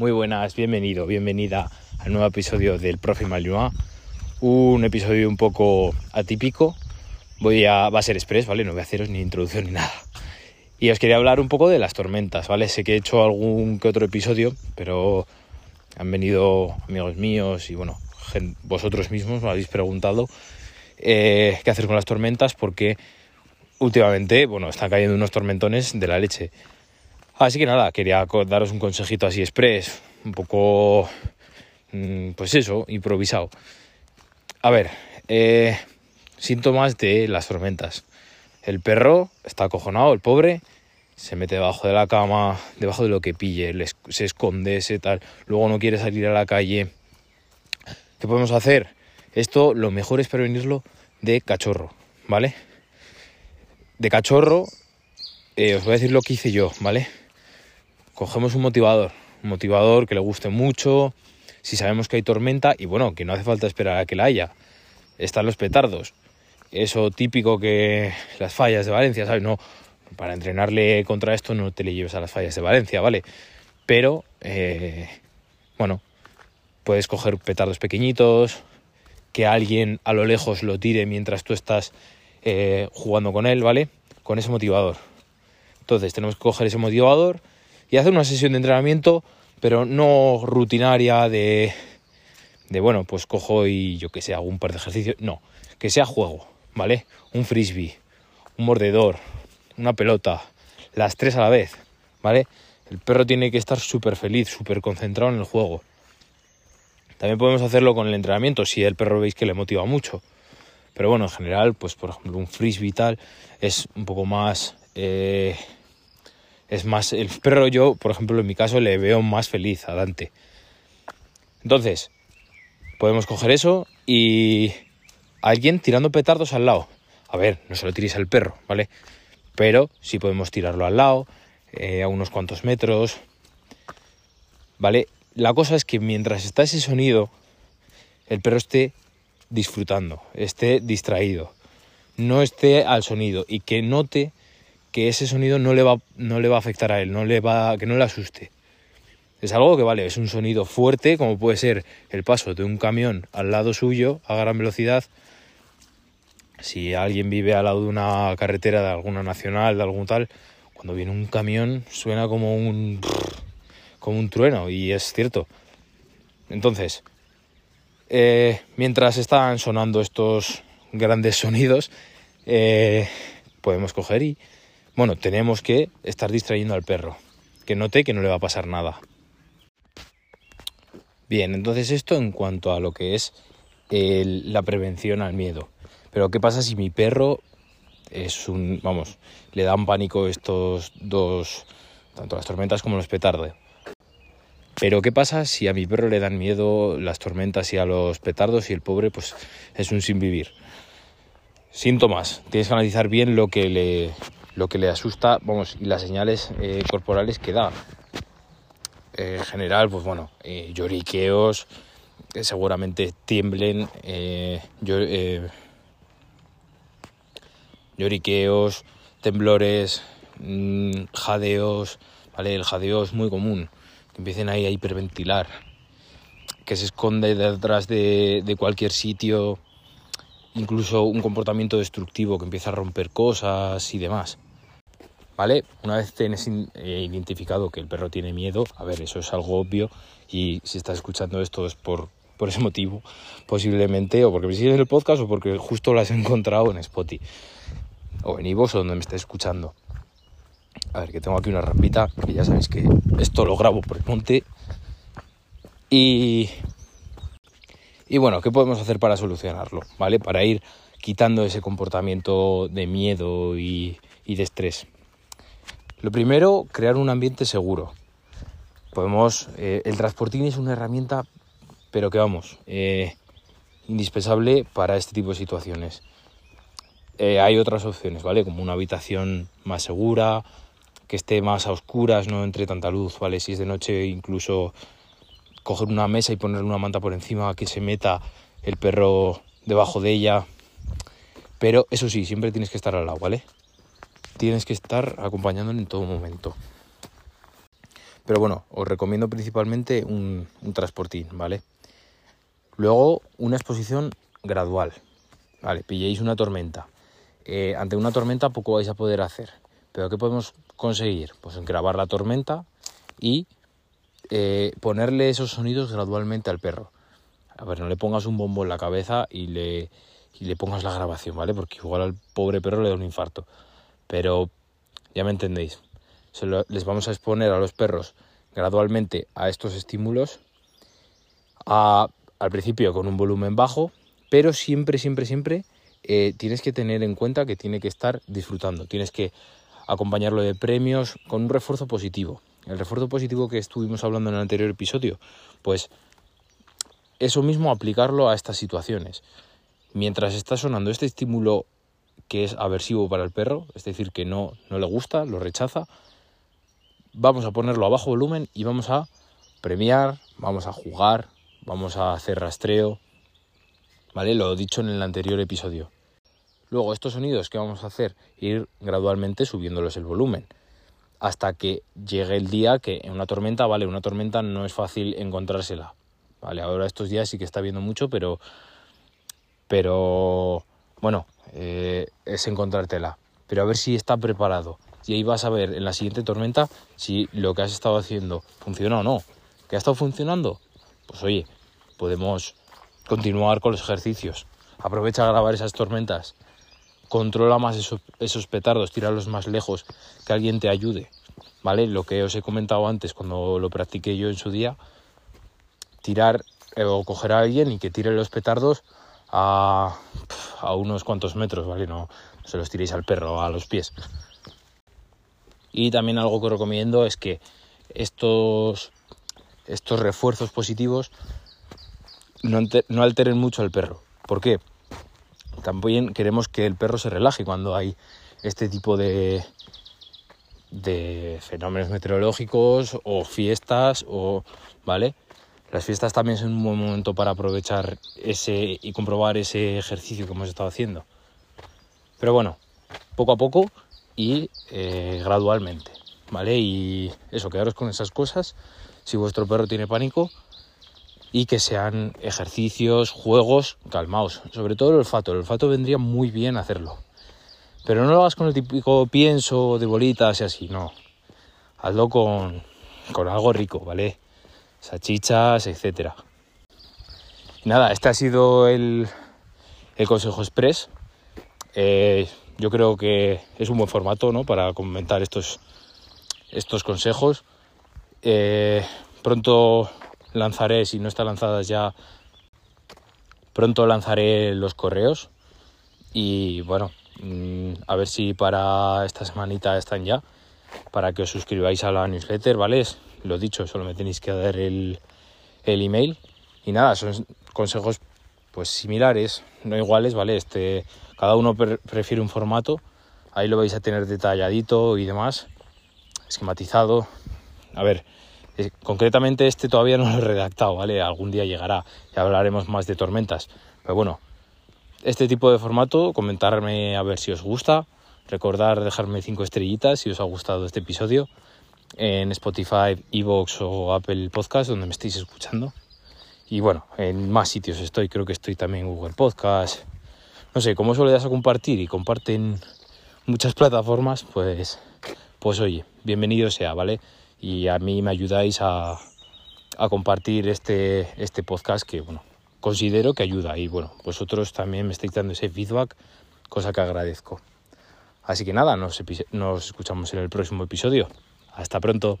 Muy buenas, bienvenido, bienvenida al nuevo episodio del Profe Malinois. Un episodio un poco atípico. Voy a, va a ser express, ¿vale? No voy a haceros ni introducción ni nada. Y os quería hablar un poco de las tormentas, ¿vale? Sé que he hecho algún que otro episodio, pero han venido amigos míos y bueno, vosotros mismos me habéis preguntado eh, qué hacer con las tormentas porque últimamente, bueno, están cayendo unos tormentones de la leche. Así que nada, quería daros un consejito así express, un poco, mm, pues eso, improvisado. A ver, eh, síntomas de las tormentas. El perro está acojonado, el pobre, se mete debajo de la cama, debajo de lo que pille, se esconde, se tal, luego no quiere salir a la calle. ¿Qué podemos hacer? Esto lo mejor es prevenirlo de cachorro, ¿vale? De cachorro, eh, os voy a decir lo que hice yo, ¿vale? Cogemos un motivador, un motivador que le guste mucho, si sabemos que hay tormenta y bueno, que no hace falta esperar a que la haya. Están los petardos. Eso típico que las fallas de Valencia, ¿sabes? No, para entrenarle contra esto no te le lleves a las fallas de Valencia, ¿vale? Pero, eh, bueno, puedes coger petardos pequeñitos, que alguien a lo lejos lo tire mientras tú estás eh, jugando con él, ¿vale? Con ese motivador. Entonces tenemos que coger ese motivador, y hacer una sesión de entrenamiento, pero no rutinaria de, de bueno, pues cojo y yo que sé, hago un par de ejercicios. No, que sea juego, ¿vale? Un frisbee, un mordedor, una pelota, las tres a la vez, ¿vale? El perro tiene que estar súper feliz, súper concentrado en el juego. También podemos hacerlo con el entrenamiento si el perro veis que le motiva mucho. Pero bueno, en general, pues por ejemplo, un frisbee tal es un poco más eh, es más, el perro yo, por ejemplo, en mi caso, le veo más feliz a Dante. Entonces, podemos coger eso y alguien tirando petardos al lado. A ver, no se lo tiréis al perro, ¿vale? Pero sí podemos tirarlo al lado, eh, a unos cuantos metros, ¿vale? La cosa es que mientras está ese sonido, el perro esté disfrutando, esté distraído, no esté al sonido y que note que ese sonido no le va, no le va a afectar a él, no le va, que no le asuste. Es algo que vale, es un sonido fuerte, como puede ser el paso de un camión al lado suyo a gran velocidad. Si alguien vive al lado de una carretera de alguna nacional, de algún tal, cuando viene un camión suena como un como un trueno y es cierto. Entonces, eh, mientras están sonando estos grandes sonidos, eh, podemos coger y bueno, tenemos que estar distrayendo al perro, que note que no le va a pasar nada. Bien, entonces esto en cuanto a lo que es la prevención al miedo. Pero ¿qué pasa si mi perro es un, vamos, le dan pánico estos dos, tanto las tormentas como los petardos? Pero ¿qué pasa si a mi perro le dan miedo las tormentas y a los petardos y el pobre pues es un sin vivir? Síntomas. Tienes que analizar bien lo que le, lo que le asusta, vamos, y las señales eh, corporales que da. Eh, en general, pues bueno, eh, lloriqueos, seguramente tiemblen, lloriqueos, temblores, mm, jadeos, ¿vale? El jadeo es muy común, que empiecen ahí a hiperventilar, que se esconde detrás de, de cualquier sitio, incluso un comportamiento destructivo que empieza a romper cosas y demás. ¿Vale? Una vez tienes eh, identificado que el perro tiene miedo, a ver, eso es algo obvio y si estás escuchando esto es por, por ese motivo, posiblemente, o porque me sigues el podcast o porque justo lo has encontrado en Spotify o en Ivos o donde me estés escuchando. A ver, que tengo aquí una rampita, que ya sabéis que esto lo grabo por el monte. Y y bueno, ¿qué podemos hacer para solucionarlo? ¿Vale? Para ir quitando ese comportamiento de miedo y, de estrés. Lo primero, crear un ambiente seguro. Podemos. Eh, el transportín es una herramienta, pero que vamos, eh, indispensable para este tipo de situaciones. Eh, hay otras opciones, ¿vale? Como una habitación más segura, que esté más a oscuras, no entre tanta luz, ¿vale? Si es de noche, incluso coger una mesa y ponerle una manta por encima, que se meta el perro debajo de ella. Pero eso sí, siempre tienes que estar al lado, ¿vale? Tienes que estar acompañándole en todo momento. Pero bueno, os recomiendo principalmente un, transportín, ¿vale? Luego, una exposición gradual, ¿vale? Pilléis una tormenta. Eh, ante una tormenta poco vais a poder hacer. Pero ¿qué podemos conseguir? Pues grabar la tormenta y eh, ponerle esos sonidos gradualmente al perro. A ver, no le pongas un bombo en la cabeza y le, y le pongas la grabación, ¿vale? Porque igual al pobre perro le da un infarto. Pero ya me entendéis. les vamos a exponer a los perros gradualmente a estos estímulos. al principio con un volumen bajo, pero siempre, siempre, siempre eh, tienes que tener en cuenta que tiene que estar disfrutando. Tienes que acompañarlo de premios con un refuerzo positivo. El refuerzo positivo que estuvimos hablando en el anterior episodio, pues eso mismo aplicarlo a estas situaciones. Mientras está sonando este estímulo que es aversivo para el perro, es decir, que no, no le gusta, lo rechaza, vamos a ponerlo a bajo volumen y vamos a premiar, vamos a jugar, vamos a hacer rastreo, ¿vale? Lo dicho en el anterior episodio. Luego, estos sonidos que vamos a hacer, ir gradualmente subiéndolos el volumen, hasta que llegue el día que en una tormenta, ¿vale? Una tormenta no es fácil encontrársela, ¿vale? Ahora estos días sí que está viendo mucho, pero, pero, bueno, eh, es encontrártela. Pero a ver si está preparado. Y ahí vas a ver en la siguiente tormenta si lo que has estado haciendo funciona o no. ¿Que ha estado funcionando? Pues oye, podemos continuar con los ejercicios. Aprovecha a grabar esas tormentas. Controla más esos, esos petardos, tíralos más lejos, que alguien te ayude. ¿Vale? Lo que os he comentado antes cuando lo practiqué yo en su día, tirar eh, o coger a alguien y que tire los petardos a, a unos cuantos metros, ¿vale? No, se los tiréis al perro a los pies. Y también algo que recomiendo es que estos, estos refuerzos positivos no, no alteren mucho al perro. ¿Por qué? También queremos que el perro se relaje cuando hay este tipo de, de fenómenos meteorológicos o fiestas o vale las fiestas también son un buen momento para aprovechar ese y comprobar ese ejercicio que hemos estado haciendo. Pero bueno, poco a poco y eh, gradualmente, ¿vale? Y eso, quedaros con esas cosas si vuestro perro tiene pánico y que sean ejercicios, juegos, calmaos. Sobre todo el olfato, el olfato vendría muy bien hacerlo. Pero no lo hagas con el típico pienso de bolitas y así, no. Hazlo con, con algo rico, ¿vale? salchichas, etcétera. nada, este ha sido el, el Consejo Express. Eh, yo creo que es un buen formato ¿no? para comentar estos, estos consejos. Eh, pronto lanzaré, si no está lanzadas ya, pronto lanzaré los correos. Y bueno, mm, a ver si para esta semanita están ya, para que os suscribáis a la newsletter, ¿vale? lo dicho, solo me tenéis que dar el, el email. Y nada, son consejos pues similares, no iguales, ¿vale? Este, cada uno prefiere un formato, ahí lo vais a tener detalladito y demás, esquematizado. A ver, concretamente este todavía no lo he redactado, ¿vale? Algún día llegará y hablaremos más de tormentas. Pero bueno, este tipo de formato, comentarme a ver si os gusta, recordar dejarme cinco estrellitas si os ha gustado este episodio en Spotify, Evox o Apple Podcast, donde me estéis escuchando. Y bueno, en más sitios estoy, creo que estoy también en Google Podcast. No sé, como suele das a compartir y comparten muchas plataformas, pues, pues oye, bienvenido sea, ¿vale? Y a mí me ayudáis a, compartir este, este podcast que, bueno, considero que ayuda. Y bueno, vosotros también me estáis dando ese feedback, cosa que agradezco. Así que nada, nos escuchamos en el próximo episodio. Hasta pronto.